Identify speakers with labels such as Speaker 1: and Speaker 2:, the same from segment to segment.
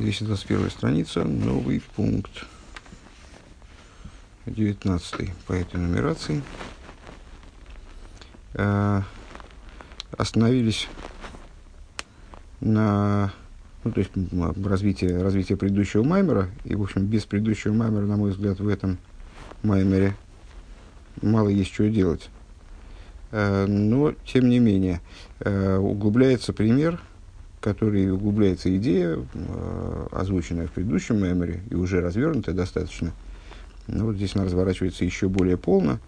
Speaker 1: 221 страница, новый пункт. 19 по этой нумерации. Э, остановились на ну, то есть развитие, развитие предыдущего маймера. И, в общем, без предыдущего маймера, на мой взгляд, в этом маймере мало есть что делать. Э, но, тем не менее, э, углубляется пример, который углубляется идея, э, озвученная в предыдущем меморе и уже развернутая достаточно. Но вот здесь она разворачивается еще более полно.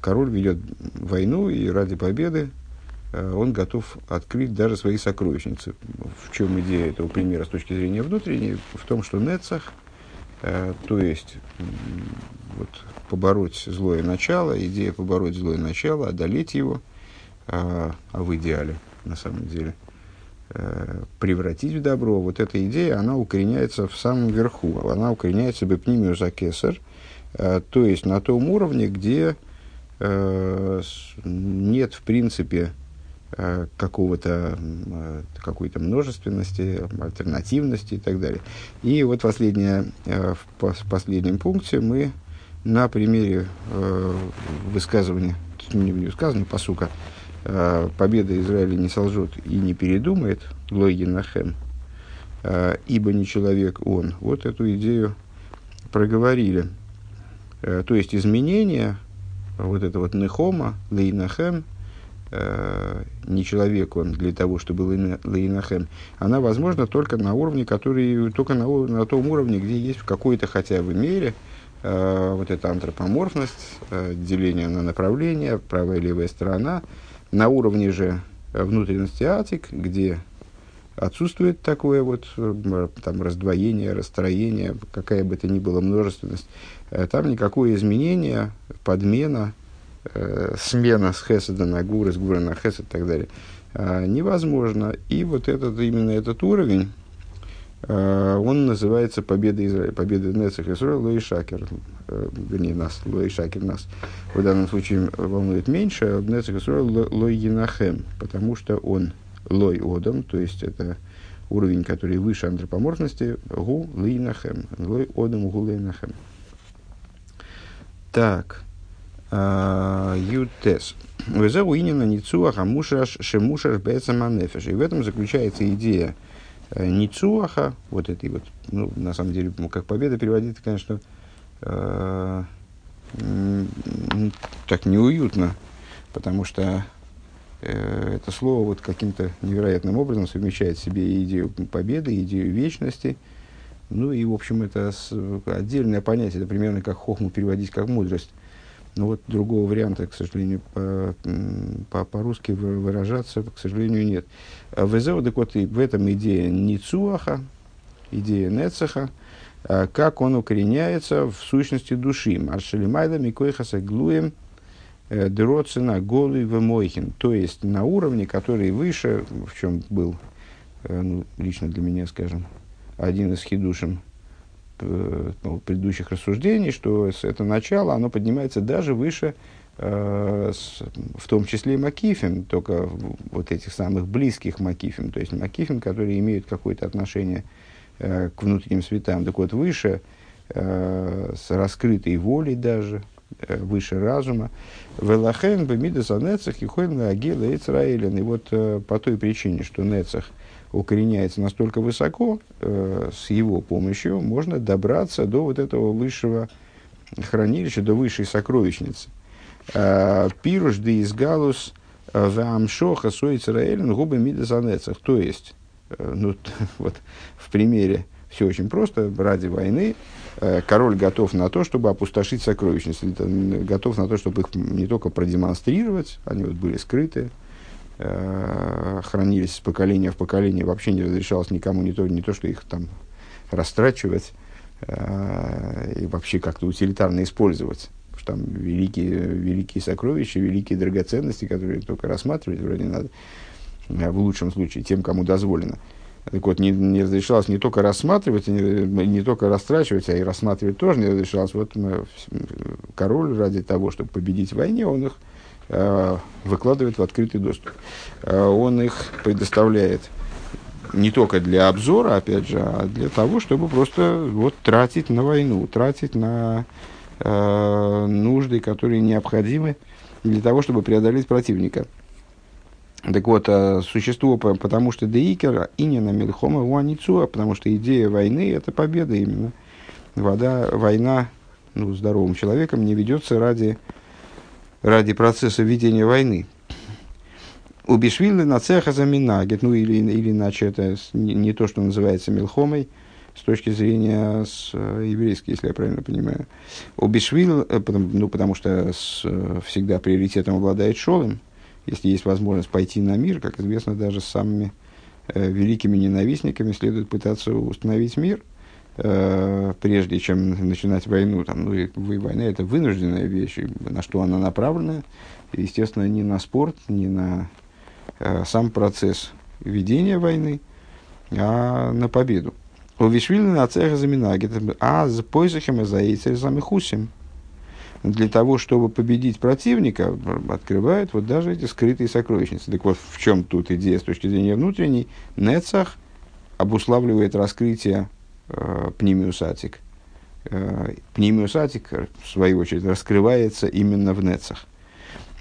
Speaker 1: Король ведет войну, и ради победы он готов открыть даже свои сокровищницы. В чем идея этого примера с точки зрения внутренней? В том, что Нецах, то есть вот, побороть злое начало, идея побороть злое начало, одолеть его, а, а в идеале, на самом деле, э, превратить в добро, вот эта идея, она укореняется в самом верху, она укореняется бы пнимию за кесар, э, то есть на том уровне, где э, нет, в принципе, какого-то какой-то множественности, альтернативности и так далее. И вот последнее, в последнем пункте мы на примере высказывания, не высказывания, посука, э, победа Израиля не солжет и не передумает, Логин Нахем, э, ибо не человек он. Вот эту идею проговорили. Э, то есть изменение, вот это вот Нехома, Лейнахем, не человек он для того, чтобы Лейнахем, она возможна только на уровне, который, только на, на том уровне, где есть в какой-то хотя бы мере – вот эта антропоморфность, деление на направления, правая и левая сторона, на уровне же внутренности атик, где отсутствует такое вот э, там, раздвоение, расстроение, какая бы то ни была множественность, там никакое изменение, подмена, э, смена с хеседа на гуры, с гура на хесед и так далее, э, невозможно. И вот этот, именно этот уровень, Э, он называется «Победа Израиля», «Победа Нецех Исраил Лои Шакер», э, вернее, нас, Лои Шакер нас в данном случае волнует меньше, а Нецех Исраил Лои потому что он Лой Одам, то есть это уровень, который выше антропоморфности, Гу Лейнахем, Лой Одам Гу Лейнахем. Так, а, Ютес. Везеу инина ницуах амушаш шемушаш бецаманефеш. И в этом заключается идея – Э, Ницуаха, вот этой вот, ну, на самом деле, ну, как победа переводить, конечно, э, так неуютно, потому что э, это слово вот каким-то невероятным образом совмещает в себе идею победы, идею вечности, ну и, в общем, это отдельное понятие, это примерно как хохму переводить как мудрость. Но вот другого варианта, к сожалению, по, по, по-русски выражаться, к сожалению, нет. А в так вот, в этом идея Ницуаха, идея Нецеха, а как он укореняется в сущности души. Маршалимайда Микойхаса Глуем э, Дроцина Голый Вемойхин. То есть на уровне, который выше, в чем был э, ну, лично для меня, скажем, один из хидушем Э, ну, предыдущих рассуждений, что это начало, оно поднимается даже выше, э, с, в том числе и Макифим, только вот этих самых близких Макифим, то есть Макифим, которые имеют какое-то отношение э, к внутренним светам. Так вот, выше, э, с раскрытой волей даже, э, выше разума. Велахен, Бемидас, Нецах, и Хойлен, Агила, И вот э, по той причине, что Нецах – укореняется настолько высоко, э, с его помощью можно добраться до вот этого высшего хранилища, до высшей сокровищницы. Э, Пируш де из галус э, вамшоха соицраэлен губы мидазанецах. То есть, э, ну, вот в примере все очень просто, ради войны король готов на то, чтобы опустошить сокровищницы, готов на то, чтобы их не только продемонстрировать, они вот были скрыты, Э, хранились с поколения в поколение, вообще не разрешалось никому не то, не то что их там растрачивать э, и вообще как-то утилитарно использовать. Потому что там великие, великие сокровища, великие драгоценности, которые только рассматривать вроде надо, э, в лучшем случае, тем, кому дозволено. Так вот, не, не разрешалось не только рассматривать, не, не только растрачивать, а и рассматривать тоже не разрешалось. Вот король ради того, чтобы победить в войне, он их выкладывает в открытый доступ. Э, он их предоставляет не только для обзора, опять же, а для того, чтобы просто вот тратить на войну, тратить на э, нужды, которые необходимы для того, чтобы преодолеть противника. Так вот, э, существо, потому что Деикер, Инина Мельхома Уаницуа, потому что идея войны – это победа именно. Вода, война ну, здоровым человеком не ведется ради, ради процесса ведения войны. У Бишвилы на цеха заминагет, ну или, или иначе это не, то, что называется мелхомой, с точки зрения с, э, еврейской, если я правильно понимаю. У Бишвил, э, ну потому что с, всегда приоритетом обладает Шолем, если есть возможность пойти на мир, как известно, даже с самыми э, великими ненавистниками следует пытаться установить мир, э, прежде чем начинать войну. Там, ну, и, война это вынужденная вещь, на что она направлена. Естественно, не на спорт, не на э, сам процесс ведения войны, а на победу. У Вишвили на цеха заминагет, а за поисахем и за яйцерзами хусим – для того, чтобы победить противника, открывают вот даже эти скрытые сокровищницы. Так вот, в чем тут идея с точки зрения внутренней? Нецах обуславливает раскрытие пнемиусатик. Э, пнемиусатик, в свою очередь, раскрывается именно в Нецах.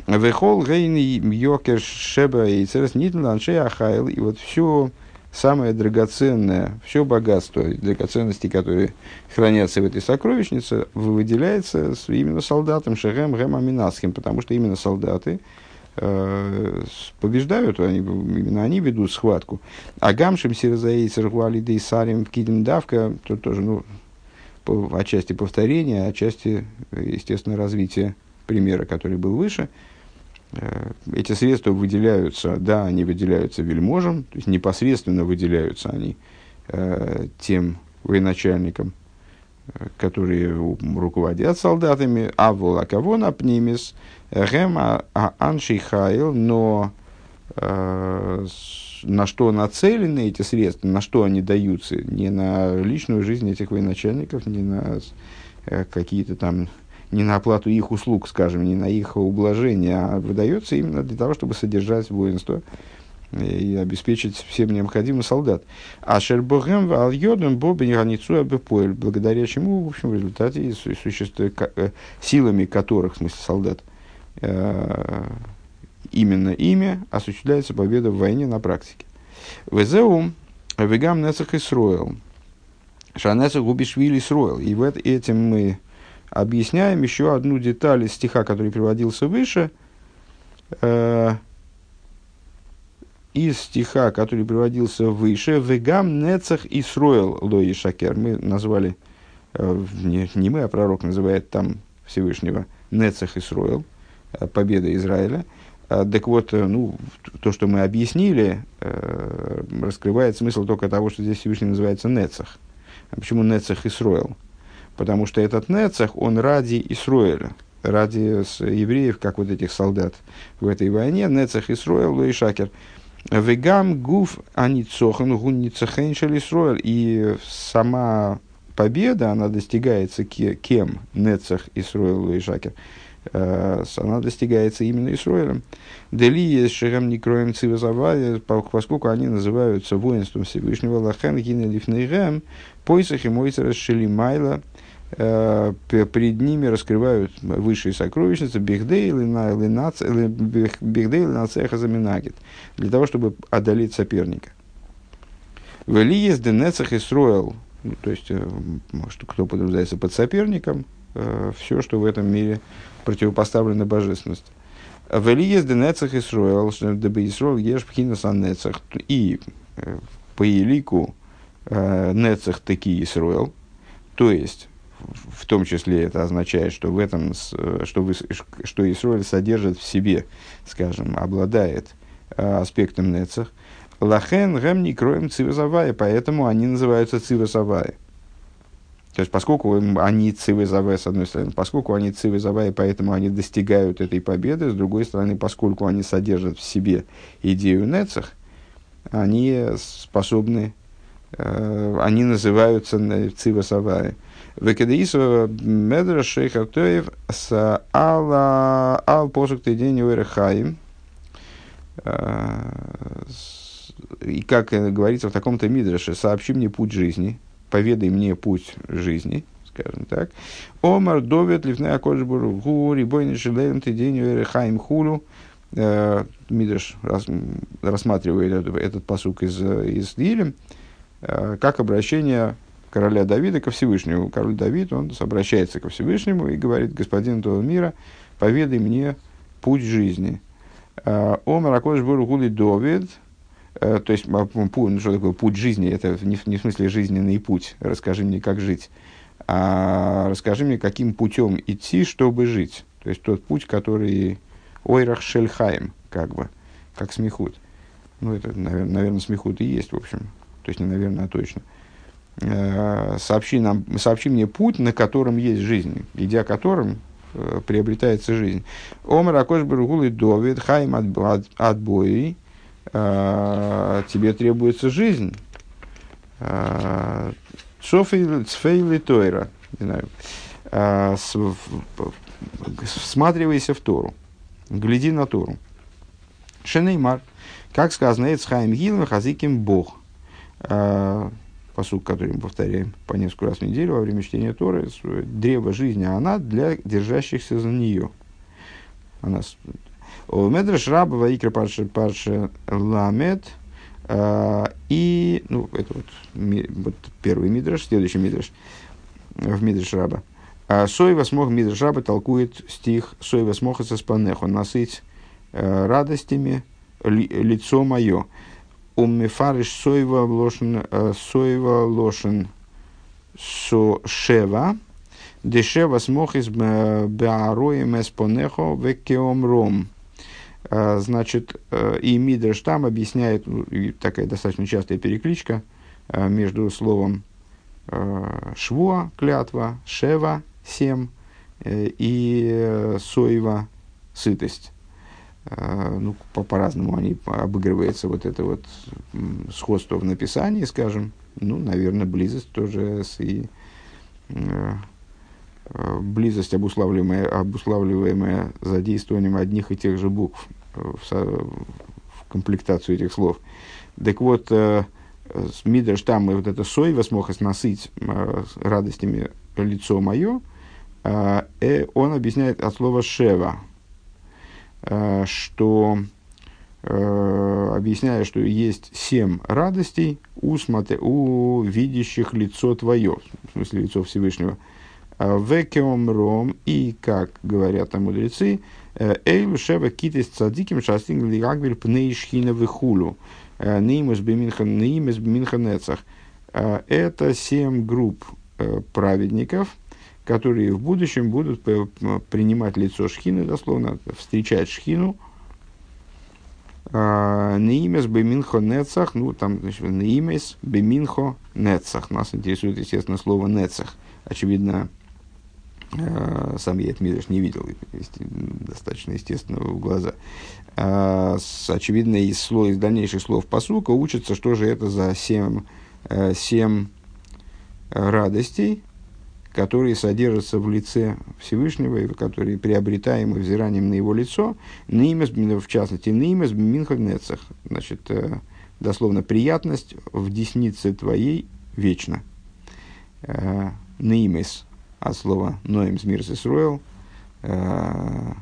Speaker 1: Вехол гейни йокер шеба и церес нитл ахайл. И вот все самое драгоценное, все богатство, драгоценности, которые хранятся в этой сокровищнице, выделяется именно солдатам Шехем Гем Аминасхим, потому что именно солдаты э, побеждают, они, именно они ведут схватку. А Гамшим Сирзаи Церхуалиды Сарим Кидим Давка, тут тоже, ну, по, отчасти повторение, отчасти, естественно, развитие примера, который был выше – Э, эти средства выделяются, да, они выделяются вельможам, то есть непосредственно выделяются они э, тем военачальникам, э, которые руководят солдатами, а волакавон апнимис, гема а аншихайл, но э, на что нацелены эти средства, на что они даются, не на личную жизнь этих военачальников, не на э, какие-то там не на оплату их услуг, скажем, не на их ублажение, а выдается именно для того, чтобы содержать воинство и обеспечить всем необходимым солдат. А Шербогем Альйодом Бобин границу Абепоэль, благодаря чему, в общем, в результате существует, э, силами которых, в смысле солдат, э, именно ими осуществляется победа в войне на практике. Везеум Вегам Нецах Исроил. Шанецах Губишвили Сроил. И в этим мы объясняем еще одну деталь из стиха, который приводился выше. Из стиха, который приводился выше, «Вегам нецах Исроэл лои шакер». Мы назвали, э, не, не мы, а пророк называет там Всевышнего Нецах Исроэл, э, победа Израиля. Э, так вот, ну, то, что мы объяснили, раскрывает смысл только того, что здесь Всевышний называется Нецах. А почему Нецах Исроэл? Потому что этот Нецах, он ради Исруэля, ради евреев, как вот этих солдат в этой войне, Нецах Исруэл, Луи Шакер. Вегам гуф аницохан гунницахен Исруэль. И сама победа, она достигается кем? Нецах Исруэл, Луи Шакер э, она достигается именно Исруэлем. Дели Шерем Никроем Цивазавая, поскольку они называются воинством Всевышнего Лахен Гинелифнейрем, Пойсах и Мойцера Шелимайла, Э, перед ними раскрывают высшие сокровищницы Бигдейл и Нацеха Заминагит, для того, чтобы одолеть соперника. В Элиес Денецах и Строил, ну, то есть, э, может, кто подразумевается под соперником, э, все, что в этом мире противопоставлено божественности. В Элиес Денецах и Строил, дабы Исроил ешь пхинас нецах, и по елику Нецах таки Исроил, то есть в том числе это означает, что в этом, что, вы, что Исроль содержит в себе, скажем, обладает э, аспектом нецах. Лахен гэм не кроем цивозавая, поэтому они называются цивозавая. То есть, поскольку они цивозавая, с одной стороны, поскольку они цивозавая, поэтому они достигают этой победы, с другой стороны, поскольку они содержат в себе идею нецах, они способны, э, они называются цивозавая. Векадеисова медра шейха тоев с алла ал посук тедень уэрхаим. и как говорится в таком-то мидреше, сообщи мне путь жизни, поведай мне путь жизни, скажем так. Омар довет ливная кожбур гу рибойни шилеем ты день хайм хулу. Мидреш рассматривает этот, посук из, из Дилем, как обращение короля Давида ко Всевышнему. Король Давид, он обращается ко Всевышнему и говорит, господин этого мира, поведай мне путь жизни. Омар Акош Бургули Довид, то есть, ну, что такое путь жизни, это не, не в смысле жизненный путь, расскажи мне, как жить, а расскажи мне, каким путем идти, чтобы жить. То есть, тот путь, который Ойрах Шельхайм, как бы, как смехут. Ну, это, наверное, наверное, смехут и есть, в общем. То есть, не наверное, а точно. Э, сообщи, нам, сообщи мне путь, на котором есть жизнь, идя которым э, приобретается жизнь. Омар Акош Баргул и Довид, Хайм отбои, э, тебе требуется жизнь. Цфейли Тойра, не знаю, всматривайся в Тору, гляди на Тору. Шенеймар, как сказано, Эцхайм Гилм Хазиким Бог посуд, который мы повторяем по несколько раз в неделю во время чтения Торы, древо жизни, она для держащихся за нее. Она Медреш раба ваикра парша парша ламет. А, и, ну, это вот, ми, вот первый мидраш, следующий мидраш в мидраш раба. А Соева смог мидраш раба толкует стих Соева смог со спанеху насыть э, радостями ли, лицо мое. Уммефариш соева лошен, э, соева лошен со шева, дешева смох из беароем эспонехо векеомром. Э, значит, э, и Мидреш там объясняет, ну, такая достаточно частая перекличка между словом швуа, клятва, шева, семь, и соева, сытость. А, ну, по- по-разному они обыгрывается вот это вот сходство в написании, скажем, ну, наверное, близость тоже с и э, э, близость, обуславливаемая, обуславливаемая задействованием одних и тех же букв в, в комплектацию этих слов. Так вот, э, Мидрш там и вот это сой смог насыть э, радостями лицо мое, э, э, он объясняет от слова шева – Э, что э, объясняя, что есть семь радостей у, смотри, у видящих лицо твое, в смысле лицо Всевышнего. Э, Векеом ром, и, как говорят там мудрецы, Эйлу шева китис цадиким шастин лигагвель пнейшхина вихулу. Неймус беминхан неймус беминханецах. Это семь групп праведников – которые в будущем будут принимать лицо шхины, дословно, встречать шхину. А, Неимес беминхо нецах, ну там, значит, неимес беминхо нецах. Нас интересует, естественно, слово нецах. Очевидно, а, сам я этот не видел, достаточно естественно в глаза. А, очевидно, из, слов, из дальнейших слов посука учится, что же это за семь, э, семь радостей, которые содержатся в лице Всевышнего, и которые приобретаемы взиранием на его лицо, нимес, в частности, нимес минхагнецах, значит, э, дословно, приятность в деснице твоей вечно. Э, нимес от слова ноимс мирс исруэл, э,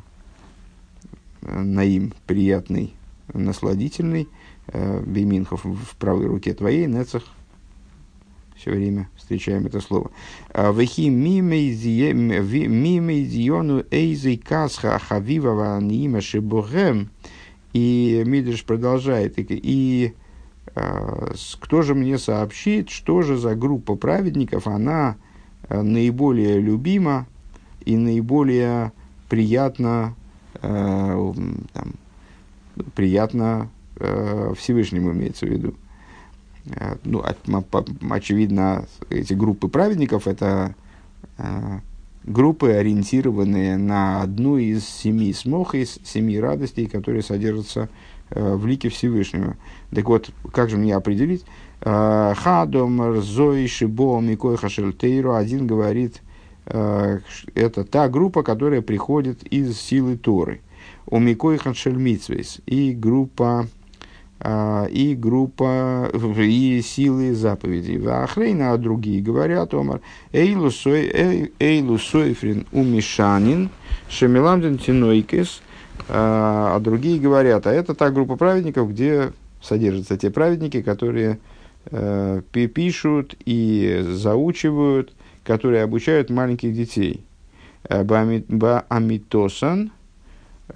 Speaker 1: наим приятный, насладительный, бейминхов в правой руке твоей, нецах все время встречаем это слово. А, Вехи мимейзиону эйзей касха хавивава нима шибухем. И Мидриш продолжает. И, и а, кто же мне сообщит, что же за группа праведников, она а, наиболее любима и наиболее приятно, там, приятно Всевышнему имеется в виду. Э, ну, очевидно, эти группы праведников – это э, группы, ориентированные на одну из семи смох, из семи радостей, которые содержатся э, в лике Всевышнего. Так вот, как же мне определить? Хадом, Рзой, Шибо, Микой, Хашельтейру. Один говорит, это та группа, которая приходит из силы Торы. У Микой Хашельмитсвейс. И группа а, и группа, и силы заповедей. Ахрейна, а другие говорят, Омар, Эйлу Сойфрин Умишанин, Шамиламден Тинойкес, а, а другие говорят, а это та группа праведников, где содержатся те праведники, которые э, пишут и заучивают, которые обучают маленьких детей. Баамитосан, э,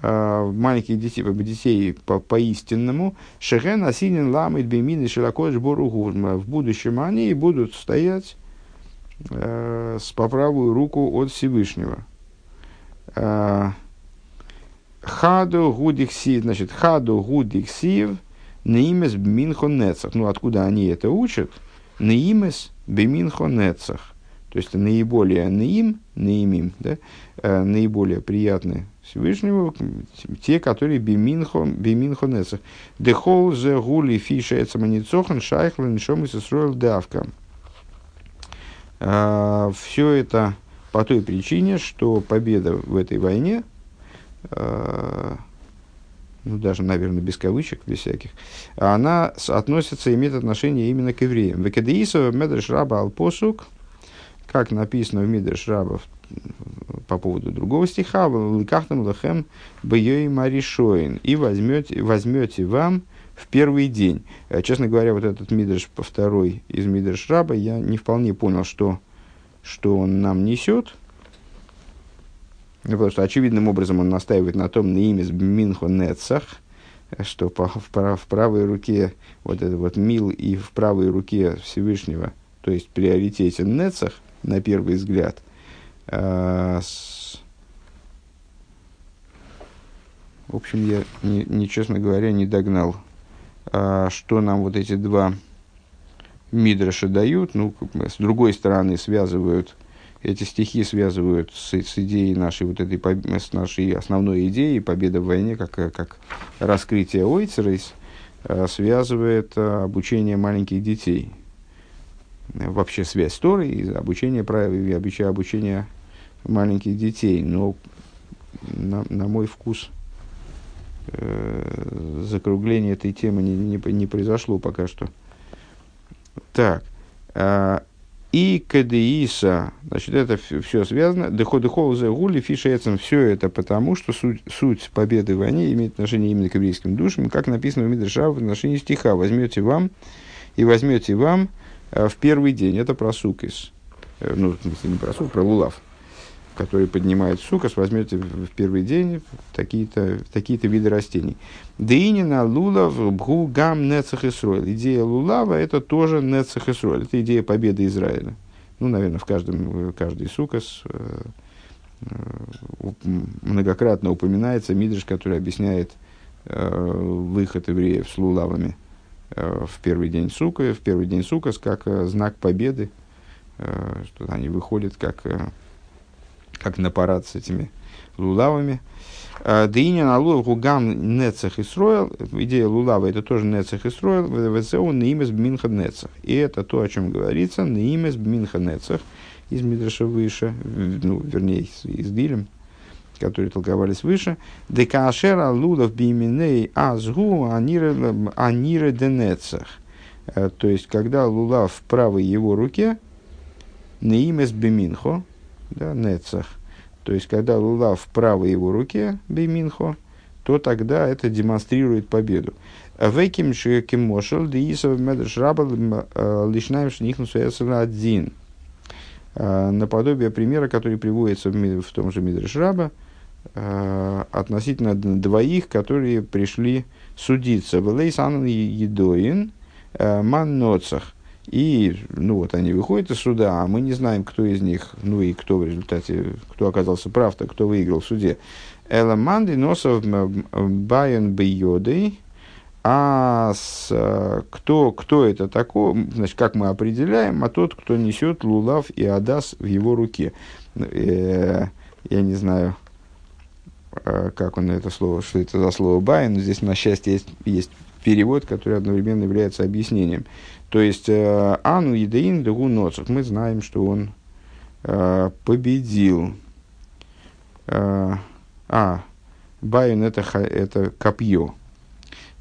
Speaker 1: маленьких детей, детей по, по истинному, Шехен Асинин Ламит Бемин и Широкош Боругурма. В будущем они будут стоять э, с по правую руку от Всевышнего. Э, хаду гудиксив, значит, хаду гудиксив, неимес бминхо нецах. Ну, откуда они это учат? Неимес бминхо нецах. То есть наиболее наим, наимим, да, э, наиболее приятные Всевышнему, те, которые биминхо, биминхо нецах. Дехол зе гули фиша эцаманицохан шайхла нишом и сесроил давка. Э, Все это по той причине, что победа в этой войне, э, ну даже, наверное, без кавычек, без всяких, она относится, имеет отношение именно к евреям. Векадеисова медреш раба алпосук – как написано в Мидреш Рабов по поводу другого стиха, «Лыкахтам лахем бьёй маришоин» и возьмете, возьмете вам в первый день. Э, честно говоря, вот этот Мидреш по второй из Мидреш Раба, я не вполне понял, что, что он нам несет. Ну, потому что очевидным образом он настаивает на том, на имя Минхо Нецах, что по, в, в правой руке вот это вот мил и в правой руке Всевышнего, то есть приоритете Нецах, на первый взгляд. А. В общем, я, не, не, честно говоря, не догнал, а, что нам вот эти два Мидраша дают. Ну, с другой стороны, связывают, эти стихи связывают с, с идеей нашей, вот этой, с нашей основной идеей победа в войне, как, как раскрытие Ойцерейс, а, связывает обучение маленьких детей – вообще связь с Торой и обучение, обучение, обучение маленьких детей. Но на, на мой вкус э, закругление этой темы не, не, не произошло пока что. Так. Э, и КДИСа, значит, это все связано. Доходы холза гули фишецем. Все это потому, что суть, суть победы в войне имеет отношение именно к еврейским душам, как написано в Мидраша в отношении стиха. Возьмете вам и возьмете вам в первый день. Это про сукис. Э, ну, в смысле, не про сук, про лулав, который поднимает сукас, возьмете в первый день такие-то такие виды растений. Деинина лулав бгу гам нецах Исруэль. Идея лулава – это тоже нецах Исруэль. Это идея победы Израиля. Ну, наверное, в каждом, каждый сукас э, многократно упоминается Мидриш, который объясняет выход евреев с лулавами – Э, в первый день сука, в первый день сукас как э, знак победы, э, что они выходят как, как на парад с этими лулавами. Дыня на лулав гугам нецах и строил. Идея лулава это тоже нецах и строил. ВЦО наимес бминха нецах. И это то, о чем говорится. Наимес бминха нецах. Из Мидраша выше, ну, вернее, из Дилем которые толковались выше, декашера лулов биминей азгу анира денецах. Э, то есть, когда лулав в правой его руке, неимес биминхо, да, нецах. То есть, когда лулав в правой его руке, биминхо, то тогда это демонстрирует победу. Веким кимошел деисов медрш раба э, лишнаем шнихнусу один. Э, наподобие примера, который приводится в, том же Мидриш Раба, относительно двоих, которые пришли судиться. Велейс Анан Едоин э, Манноцах. И, ну вот, они выходят из суда, а мы не знаем, кто из них, ну и кто в результате, кто оказался прав, то кто выиграл в суде. Эламанды носов Байен Бейодой, а с, э, кто, кто это такой, значит, как мы определяем, а тот, кто несет лулав и адас в его руке. Э, я не знаю, Э, как он это слово, что это за слово באיין. Здесь, на счастье, есть, есть перевод, который одновременно является объяснением. То есть, э, אנו ידעין דהוא נוצח. Мы знаем, что он э, победил. А, באיין это, это копье.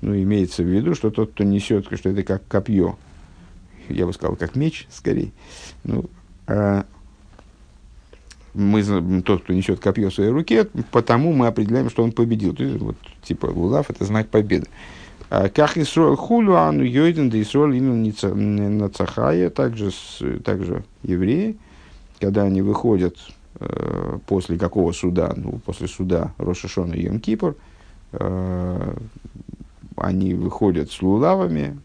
Speaker 1: Ну, имеется в виду, что тот, кто несет, что это как копье. Я бы сказал, как меч, скорее. Ну, мы, тот, кто несет копье в своей руке, потому мы определяем, что он победил. То есть, вот, типа, лулав – это знак победы. А как Исроль хулю, ану йойден, да Исроль именно нацахая, также, также евреи, когда они выходят э, после какого суда, ну, после суда Рошашона и Йом-Кипр, э, они выходят с лулавами,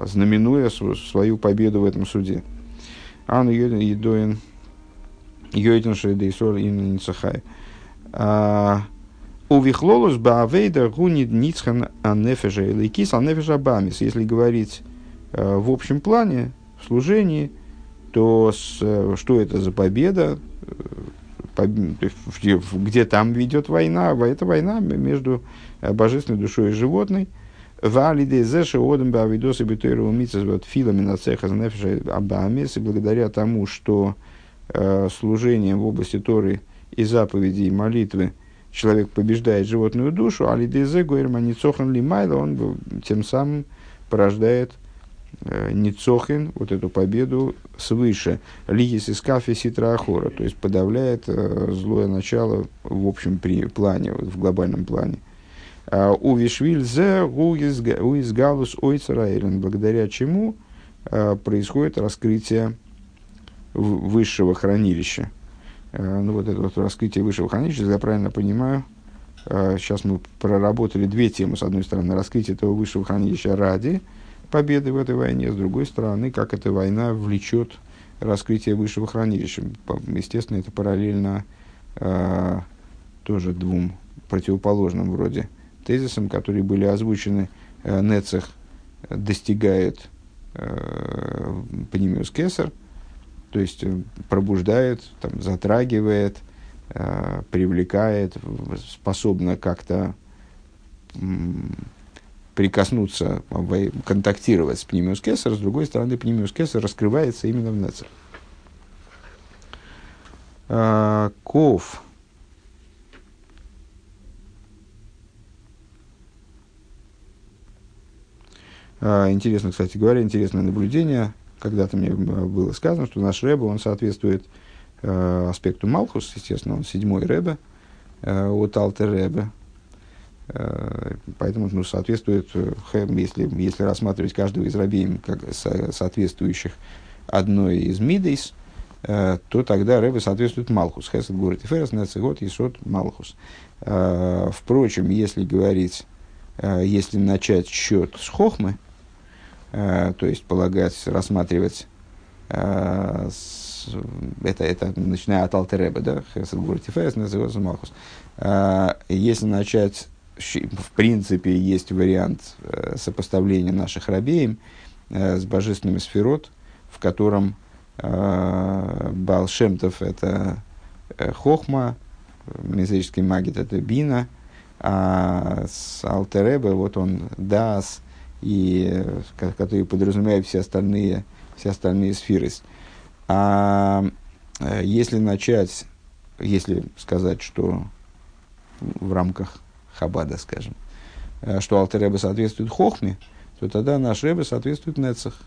Speaker 1: знаменуя свою победу в этом суде. Ану йойден, йойден шейдейсор именно нацахая. У вихлолус баавейда гунит ницхан анефежа или кис анефежа бамис. Если говорить э, в общем плане, в служении, то с, э, что это за победа, э, где, где там ведет война, это война между божественной душой и животной. Валиде зеши одам бавидосы битойру умицас вот филами на цеха занефиша абамис. И благодаря тому, что служением в области Торы и заповедей и молитвы – человек побеждает животную душу, а лидезе гуэрма ницохан лимайла, он тем самым порождает э, ницохин, вот эту победу свыше. Лигис из кафе ситра ахора, то есть подавляет э, злое начало в общем при, плане, в глобальном плане. А у Вишвиль зе уиз галус ойцераэлен, благодаря чему э, происходит раскрытие высшего хранилища. Э, ну, вот это вот раскрытие высшего хранилища, если я правильно понимаю, э, сейчас мы проработали две темы. С одной стороны, раскрытие этого высшего хранилища ради победы в этой войне, с другой стороны, как эта война влечет раскрытие высшего хранилища. Естественно, это параллельно э, тоже двум противоположным вроде тезисам, которые были озвучены. Э, Нецех достигает э, Панимиус Кесар – то есть э, пробуждает, там, затрагивает, э, привлекает, способна как-то прикоснуться, контактировать с пневмиус кесар, с другой стороны, пневмиус кесар раскрывается именно в нецер. А, ков. А, интересно, кстати говоря, интересное наблюдение – когда-то мне было сказано, что наш Рэбе, он соответствует э, аспекту Малхус, естественно, он седьмой Рэбе э, от Алтер Рэбе. Э, поэтому ну, соответствует, э, если, если рассматривать каждого из рабеем как со, соответствующих одной из Мидейс, э, то тогда Рэбе соответствует Малхус. Хесед говорит Ферес, Нецегот, Исот, Малхус. Э, впрочем, если говорить, э, если начать счет с Хохмы, Э, то есть полагать, рассматривать э, это, это начиная от Алтереба, да, Хесед Гурти Ферес, называется Малхус. Э, если начать, в принципе, есть вариант сопоставления наших рабеем с божественными сферот, в котором Балшемтов – это Хохма, мезрический магит – это Бина, а с Алтереба вот он Дас – и которые подразумевают все остальные, все остальные сферы. А э, если начать, если сказать, что в рамках Хабада, скажем, э, что Алтереба соответствует Хохме, то тогда наш Ребе соответствует Нецах.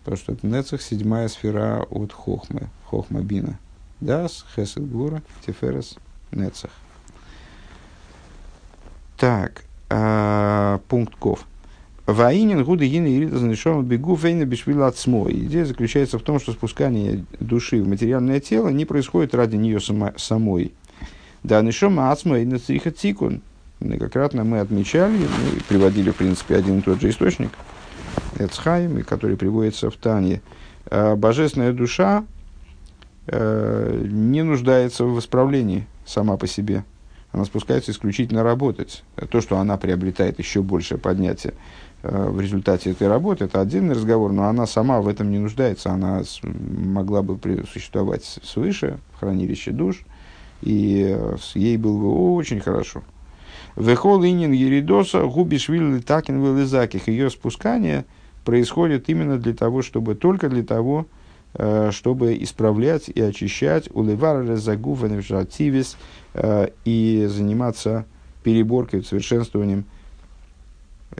Speaker 1: Потому что это Нецах седьмая сфера от Хохмы, Хохма Бина. Дас, Хесед Гура, Тиферес, Нецах. Так, э, пункт Ков. Ваинин гуды гины ирита занешома бегу фейна бешвила цмой. Идея заключается в том, что спускание души в материальное тело не происходит ради нее само, самой. Да, нешома ацма и нацриха цикун. Многократно мы отмечали, и приводили, в принципе, один и тот же источник, Эцхайм, который приводится в Тане. А, божественная душа э, не нуждается в исправлении сама по себе. Она спускается исключительно работать. То, что она приобретает еще большее поднятие в результате этой работы, это отдельный разговор, но она сама в этом не нуждается, она могла бы существовать свыше, в хранилище душ, и э, ей было бы очень хорошо. Вехол инин еридоса губишвили такин вылизаких. Ее спускание происходит именно для того, чтобы, только для того, э, чтобы исправлять и очищать уливара загуфаневшативис и заниматься переборкой, совершенствованием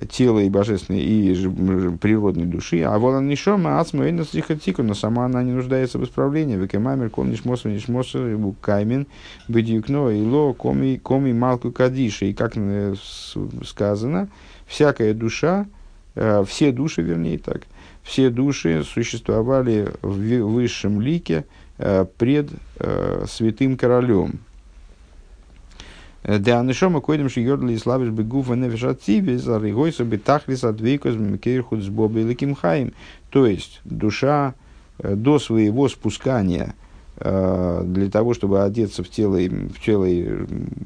Speaker 1: тела и божественной, и природной души, а вот она нишома ацма тихо но сама она не нуждается в исправлении. Векемамер, ком нишмоса, нишмоса, каймен, бедюкно, ило, коми, коми малку кадиша. И как сказано, всякая душа, все души, вернее так, все души существовали в высшем лике пред святым королем, да анишома койдем ши йодли и славиш бегуфа нефешативи за ригойса бетахлис адвейкос бмекейрхуд с бобой ликим хаим. То есть, душа до своего спускания для того, чтобы одеться в тело, в тело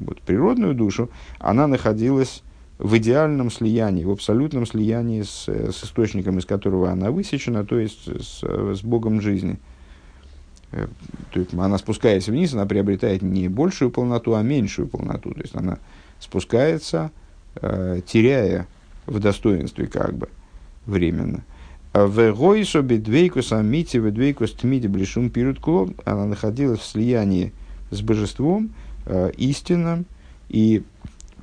Speaker 1: вот, природную душу, она находилась в идеальном слиянии, в абсолютном слиянии с, с источником, из которого она высечена, то есть с, с Богом жизни – Э, то есть она спускаясь вниз, она приобретает не большую полноту, а меньшую полноту. То есть она спускается, э, теряя в достоинстве как бы временно. А в Гойсобе двейкус амити в двейкус тмиди блишум пирут клоб, она находилась в слиянии с божеством э, истинным и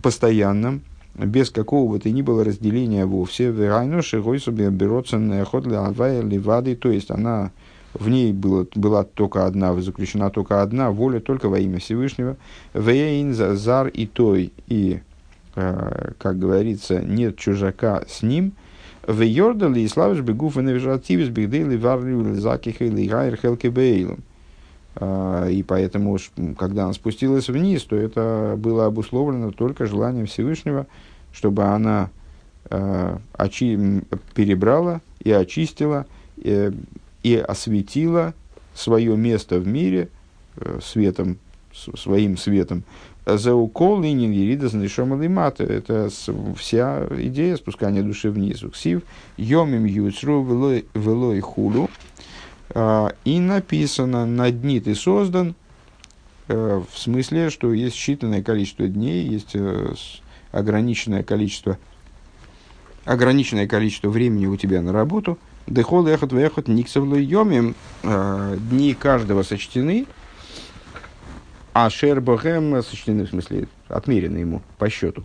Speaker 1: постоянным, без какого бы то ни было разделения вовсе. В Гайноши Гойсобе берется ход для ливады, то есть она в ней было, была только одна, заключена только одна воля, только во имя Всевышнего. Вейн, зар и той, и, э, как говорится, нет чужака с ним. В Йордали и славиш бегуф и навижативис бигдейли варли закиха или гайр хелки бейлом. Э, и поэтому, когда она спустилась вниз, то это было обусловлено только желанием Всевышнего, чтобы она э, очи, перебрала и очистила и осветила свое место в мире э, светом, своим светом. За укол линин еридас нишома лимата. Это вся идея спускания души вниз. Ксив йомим юцру велой хулу. А, и написано, на дни ты создан, э, в смысле, что есть считанное количество дней, есть э, ограниченное количество, ограниченное количество времени у тебя на работу – Дехол эхот вехот никсовло йомим. Э, дни каждого сочтены. А шербогем сочтены, в смысле, отмерены ему по счету.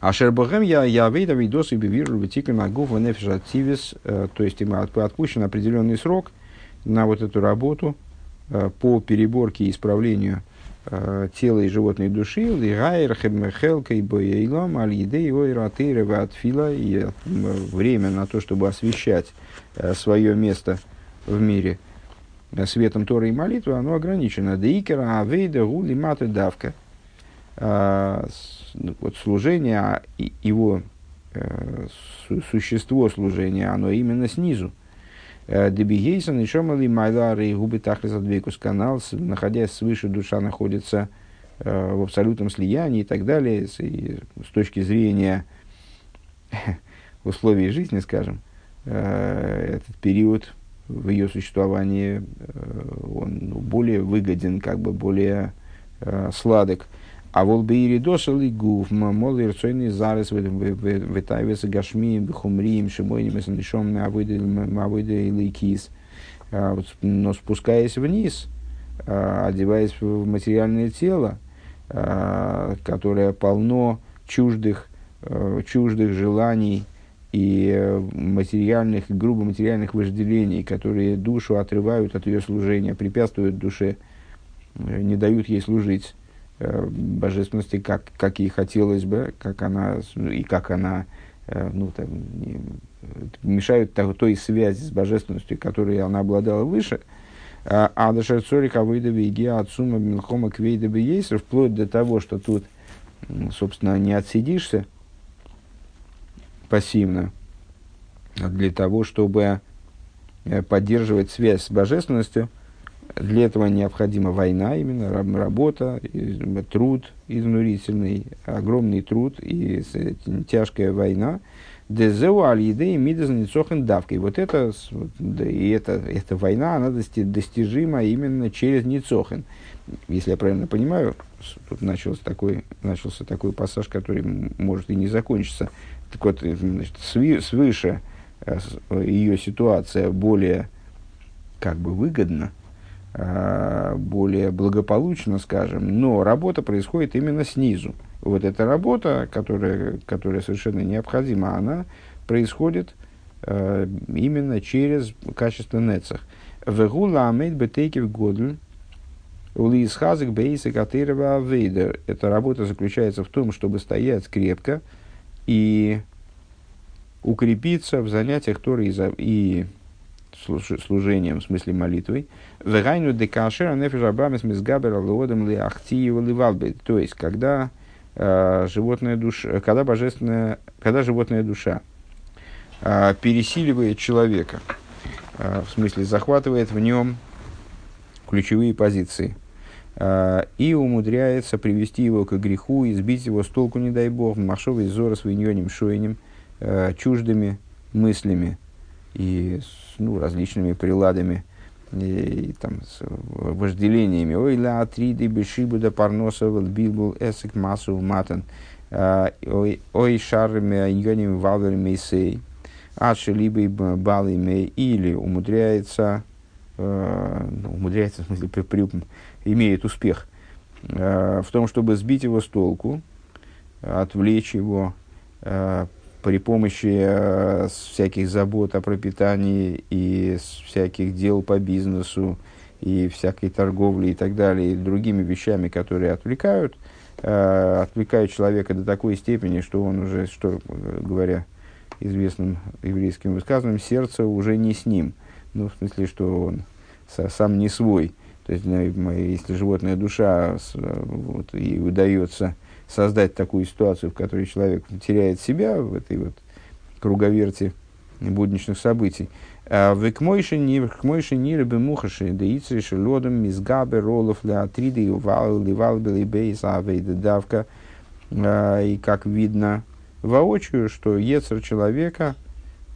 Speaker 1: А шербогем я я вейда видос и бивиру витикан агуф нефиш э, то есть ему отпущен определенный срок на вот эту работу э, по переборке и исправлению тела и животной души, лигайр хелка и боейлом, аль еды его и ратырова от фила, и время на то, чтобы освещать э, свое место в мире э, светом Торы и молитвы, оно ограничено. Дейкера, авейда, гули, маты, давка. Вот служение, а его существо служения, оно именно снизу. Дебигейсон и Шомали Майлары и Губы Тахлис Адвейкус канал, находясь свыше, душа находится э, в абсолютном слиянии и так далее, и, с точки зрения условий жизни, скажем, э, этот период в ее существовании э, он ну, более выгоден, как бы более сладок. А вол бейри дошел и гуф, мол ирцойный зарес витайвес гашмием, бихумрием, шимойним, эсэнишом, мавыды или кис. Но спускаясь вниз, а, одеваясь в материальное тело, а, которое полно чуждых, а, чуждых желаний и материальных, грубо материальных вожделений, которые душу отрывают от ее служения, препятствуют душе, не дают ей служить Э, божественности, как, как ей хотелось бы, как она, и как она э, ну, там, не, мешают той, связи с божественностью, которой она обладала выше. А, а до Шерцорика выдавы иги от сумма Милхома Квейда Бейсер, вплоть до того, что тут, собственно, не отсидишься пассивно, для того, чтобы э, поддерживать связь с божественностью – для этого необходима война, именно работа, труд изнурительный, огромный труд и тяжкая война. Дезеу аль-едей мидазницохен давкой. Вот это, и это, эта война, она достижима именно через ницохен. Если я правильно понимаю, тут начался такой, начался такой пассаж, который может и не закончиться. Так вот, значит, свыше э, ее ситуация более как бы выгодна, э, более благополучно, скажем, но работа происходит именно снизу. Вот эта работа, которая, которая совершенно необходима, она происходит э, именно через качество нецах. Вегула амейт бетейкив годль Улис хазык бейса катырова вейдер. Эта работа заключается в том, чтобы стоять крепко и укрепиться в занятиях Торы и служением, в смысле молитвой. Вегайну декашер нефиш абамис. То есть, когда э, животная душа, когда божественная, когда животная душа э, пересиливает человека, э, в смысле захватывает в нем ключевые позиции, э, и умудряется привести его к греху, избить его с толку, не дай бог, махшовый зора с виньонем, шоинем, э, чуждыми мыслями и ну, различными приладами, и, и, там, с вожделениями. Ой, ла атриды бешибу да парносов билбул эсик массу матан. Э, ой, шарами иньоним валверами мейсей. Адши либо балами или умудряется э, ну, умудряется, в смысле, при, при, имеет успех э, в том, чтобы сбить его с толку, отвлечь его э, при помощи э, всяких забот о пропитании и всяких дел по бизнесу и всякой торговли и так далее, и другими вещами, которые отвлекают, э, отвлекают человека до такой степени, что он уже, что говоря известным еврейским высказыванием, сердце уже не с ним. Ну, в смысле, что он сам не свой. То есть, если животная душа вот, и удается создать такую ситуацию, в которой человек теряет себя в этой вот круговерти будничных событий. А в кмойши ниры бы мухаши, да ицриши лодом мизгабе ролов ля атриды увал ливал белибейс авейда давка. А, и как видно воочию, что ецер человека,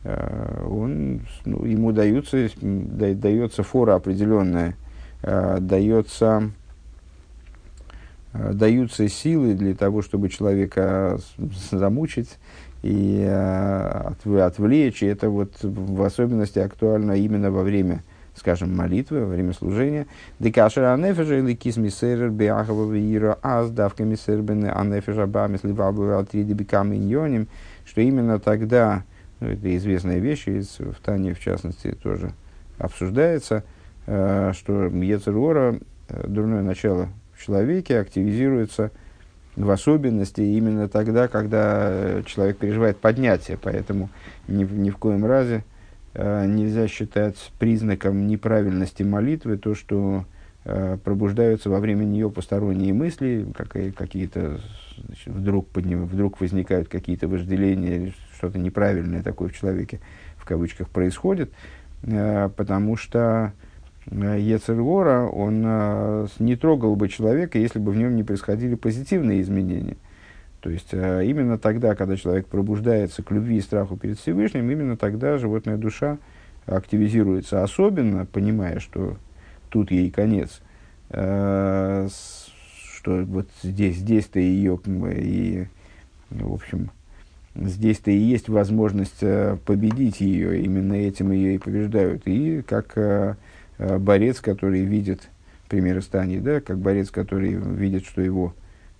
Speaker 1: а, он, ну, ему даются, дается фора определенная – Э, дается, даются силы для того, чтобы человека замучить и э, отвлечь. И это вот в особенности актуально именно во время, скажем, молитвы, во время служения. Декашера анефежа или кисмисерер биахова вира аз давка мисербены анефежа бамис ливабу алтриди бикам иньоним, что именно тогда, ну, это известная вещь, в Тане в частности тоже обсуждается – Э, что Ецергора, э, дурное начало в человеке, активизируется в особенности именно тогда, когда э, человек переживает поднятие. Поэтому ни, ни в коем разе нельзя считать признаком неправильности молитвы то, что пробуждаются во время нее посторонние мысли, как, какие-то вдруг, подним, вдруг возникают какие-то вожделения, что-то неправильное такое в человеке, в кавычках, происходит, потому что Э, Ецергора, он э, не трогал бы человека, если бы в нем не происходили позитивные изменения. То есть, э, именно тогда, когда человек пробуждается к любви и страху перед Всевышним, именно тогда животная душа активизируется, особенно понимая, что тут ей конец, что вот здесь, здесь-то ее и, в общем, здесь-то и есть возможность победить ее, именно этим ее и побеждают. И как Э, борец, который видит, пример Стани, да, как борец, который видит, что его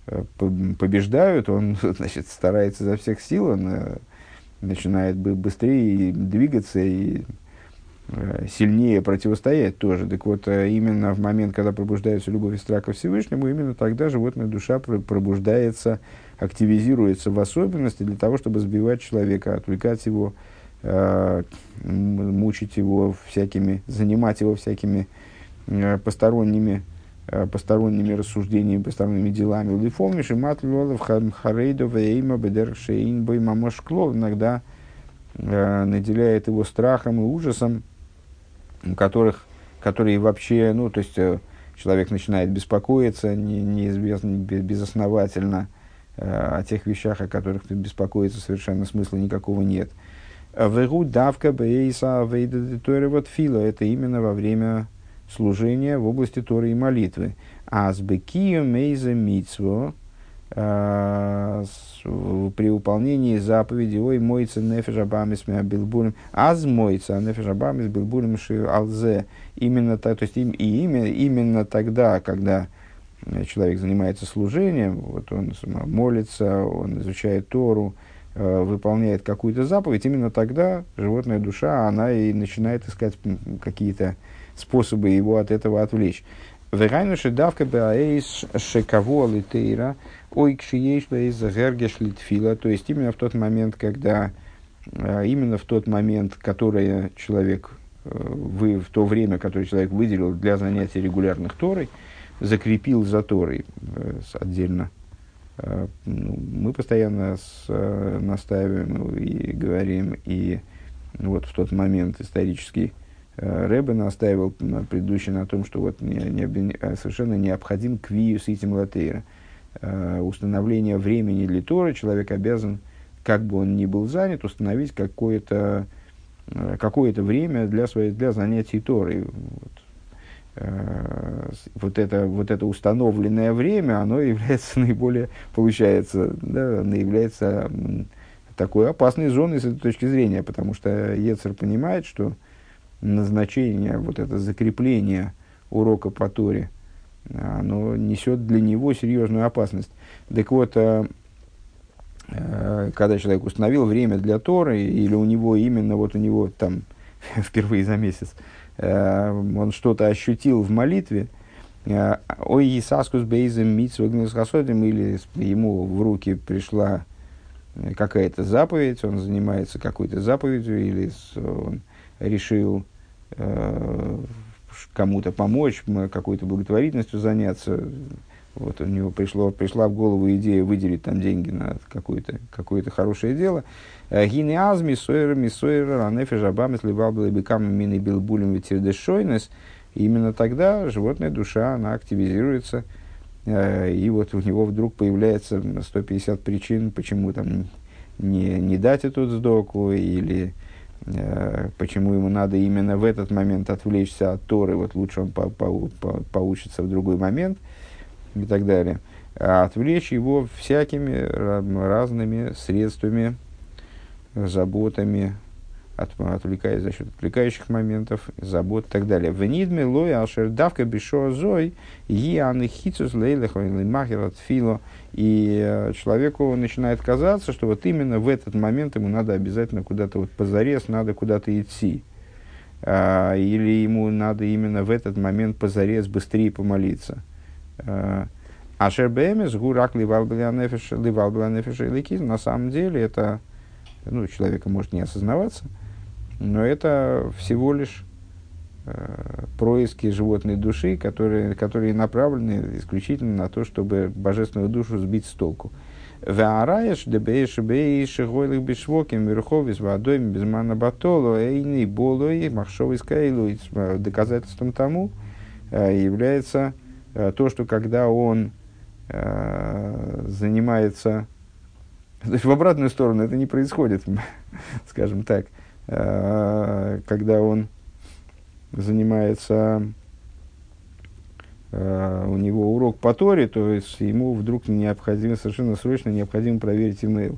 Speaker 1: э, побеждают, он значит, старается за всех сил, он э, начинает быстрее двигаться и сильнее противостоять тоже. Так вот, именно в момент, когда пробуждается любовь и страх ко Всевышнему, именно тогда животная душа пробуждается, активизируется в особенности для того, чтобы сбивать человека, отвлекать его Э, мучить его всякими, занимать его всякими э, посторонними, э, посторонними рассуждениями, посторонними делами. Лифомиш и матлолов харейдов эйма бедер шейн бой мамошклов иногда наделяет его страхом и ужасом, которых, которые вообще, ну, то есть человек начинает беспокоиться не, неизвестно, безосновательно о тех вещах, о которых беспокоиться совершенно смысла никакого нет – Вегу давка бейса вейда вот фила. Это именно во время служения в области Торы и молитвы. А с бекию мейза митсво э, при выполнении заповеди «Ой, мойца нефеш абамис билбурим», «Аз мойца нефеш абамис билбурим ши алзе». Именно то есть и именно, именно тогда, когда человек занимается служением, вот он молится, он изучает Тору, э, выполняет какую-то заповедь, именно тогда животная душа, она и начинает искать какие-то способы его от этого отвлечь. Верайнуши давка баэйс шекаво литейра, ой то есть именно в тот момент, когда, э, именно в тот момент, который человек, э, вы, в то время, которое человек выделил для занятий регулярных Торой, закрепил за Торой э, отдельно. Э, ну, мы постоянно с, э, настаиваем и говорим, и вот в тот момент исторический Рэбе настаивал на предыдущий на том, что вот не, не, совершенно необходим квию с этим латейра. Установление времени для Торы человек обязан, как бы он ни был занят, установить какое-то какое время для, своей, для занятий Торой. Вот Э, вот это, вот это установленное время, оно является наиболее, получается, да, является такой опасной зоной с этой точки зрения, потому что Ецер понимает, что назначение, вот это закрепление урока по Торе, оно несет для него серьезную опасность. Так вот, э, э, когда человек установил время для Торы, или у него именно, вот у него там впервые за месяц, Э, он что-то ощутил в молитве, э, ой, Исаскус Бейзем Митсвагнус Хасодим, или ему в руки пришла э, какая-то заповедь, он занимается какой-то заповедью, или он решил кому-то помочь, какой-то благотворительностью заняться. Вот у него пришло, пришла в голову идея выделить там деньги на какое-то какое хорошее дело. Гинеаз мисойра мисойра ранефи жабамис ливабла бекам мины билбулем ветирдешойнес. Именно тогда животная душа, она активизируется, э, и вот у него вдруг появляется 150 причин, почему там не, не дать эту сдоку, или э, почему ему надо именно в этот момент отвлечься от Торы, вот лучше он по, по, по, поучится в другой момент и так далее. А отвлечь его всякими разными средствами, заботами, от, отвлекаясь за счет отвлекающих моментов, забот и так далее. В нидме лой алшер давка бешо зой и хицус лейлех махер от фило. И э, человеку начинает казаться, что вот именно в этот момент ему надо обязательно куда-то вот позарез, надо куда-то идти. А, или ему надо именно в этот момент позарез быстрее помолиться. А, Ашер бэмес гурак ливал нефеш на самом деле это ну, человека может не осознаваться, но это всего лишь э, происки животной души, которые, которые направлены исключительно на то, чтобы божественную душу сбить с толку. Ваараеш дебейш бейш гойлых бешвоким верховис водой безмана батоло эйни болой махшовый скайлу. Доказательством тому э, является э, то, что когда он э, занимается то есть в обратную сторону это не происходит, скажем так, э, когда он занимается, э, у него урок по Торе, то есть ему вдруг необходимо, совершенно срочно необходимо проверить имейл.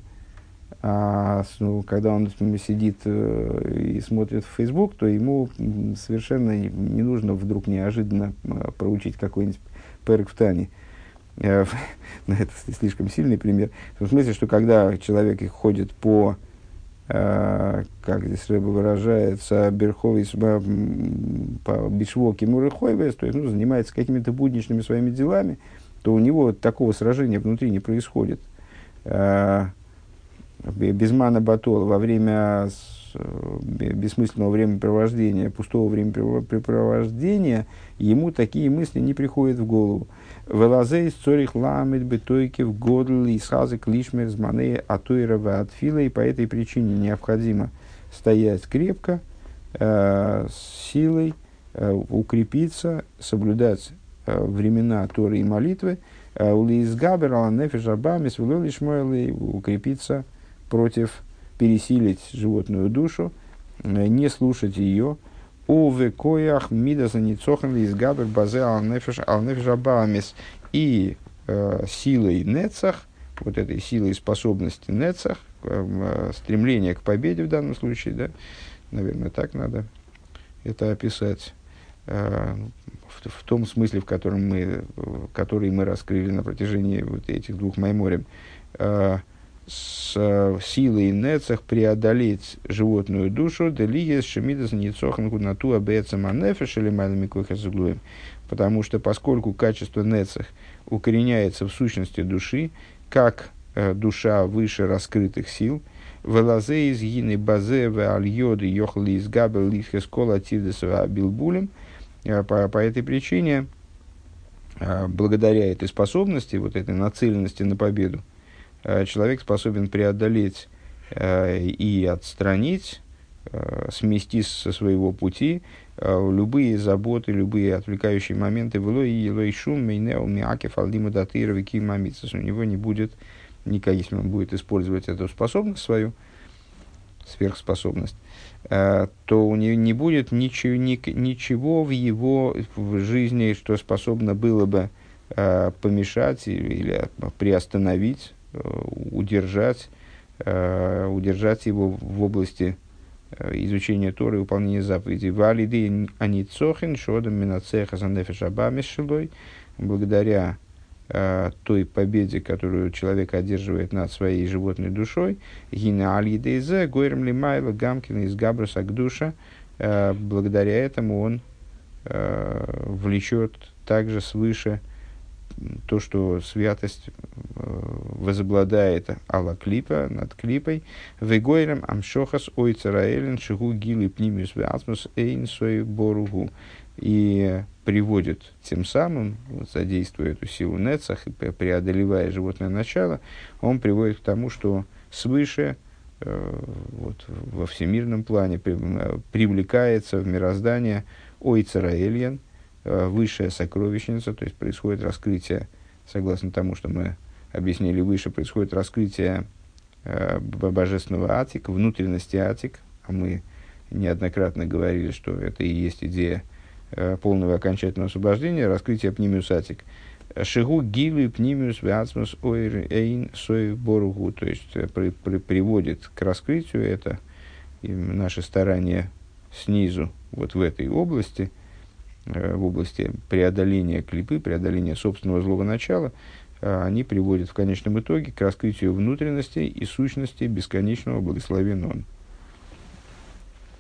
Speaker 1: А ну, когда он сидит э, и смотрит в Facebook, то ему совершенно не нужно вдруг неожиданно проучить какой-нибудь перек в Тане. Это слишком сильный пример, в смысле, что когда человек ходит по, э, как здесь рыба выражается, берховый по бишвоке мурыхойвес, то есть ну, занимается какими-то будничными своими делами, то у него такого сражения внутри не происходит. Э, без мана батола во время бессмысленного времяпровождения, пустого времяпрепровождения, ему такие мысли не приходят в голову. Велазей цорих ламит бетойки в годл и схазык лишмер зманы атуирова отфила, и по этой причине необходимо стоять крепко, э, с силой, э, укрепиться, соблюдать э, времена Торы и молитвы, э, улизгабер аланефиш арбамис укрепиться против, пересилить животную душу, э, не слушать ее, Уве коях мида заницохан из габер базе алнефеш абамис. И э, силой Нецах, вот этой силой способности Нецах, э, стремление к победе в данном случае, да, наверное, так надо это описать, э, в, в том смысле, в котором мы, который мы раскрыли на протяжении вот этих двух майморем, э, с э, силой Нецах преодолеть животную душу, делиес шемидас ницохан гуднату абецама нефеш или майлами. Потому что поскольку качество Нецах укореняется в сущности души, как э, душа выше раскрытых сил, велазе из гины базе в альоды йохли из габел лихес кола тирдесова билбулем. Э, по, по этой причине, благодаря этой способности, вот этой нацеленности на победу, человек способен преодолеть э, и отстранить, э, смести со своего пути любые заботы, любые отвлекающие моменты. В и илой шум мейнеу миакев алдима датыровы кимамицас. У него не будет никак, если он будет использовать эту способность свою, сверхспособность, то у него не будет ничего, ничего в его в жизни, что способно было бы помешать или приостановить Э, удержать, э, удержать его в области э, изучения Торы и выполнения заповедей. Валиды они цохин шодом минацеха занефешабами шилой, благодаря той победе, которую человек одерживает над своей животной душой, гина алидейзе, гойрем лимайла, гамкина из габруса к душа, благодаря этому он влечет также свыше то, что святость э, возобладает Алла Клипа над Клипой, Вегойрем Амшохас Ойцараэлен Шигу Гили Пнимиус Веасмус Эйн Сой Боругу. И приводит тем самым, вот, задействуя эту силу Нецах и преодолевая животное начало, он приводит к тому, что свыше э, вот, во всемирном плане э, привлекается в мироздание Э, высшая сокровищница, то есть происходит раскрытие, согласно тому, что мы объяснили выше, происходит раскрытие э, божественного атик, внутренности атик, а мы неоднократно говорили, что это и есть идея э, полного окончательного освобождения, раскрытие пнимиус атик. Шигу гилу пнимиус вацмус ойр эйн сой боругу, то есть при, при, приводит к раскрытию это. И наши старания снизу, вот в этой области – Э, в области преодоления клипы, преодоления собственного злого начала, э, они приводят в конечном итоге к раскрытию внутренности и сущности бесконечного благословенного.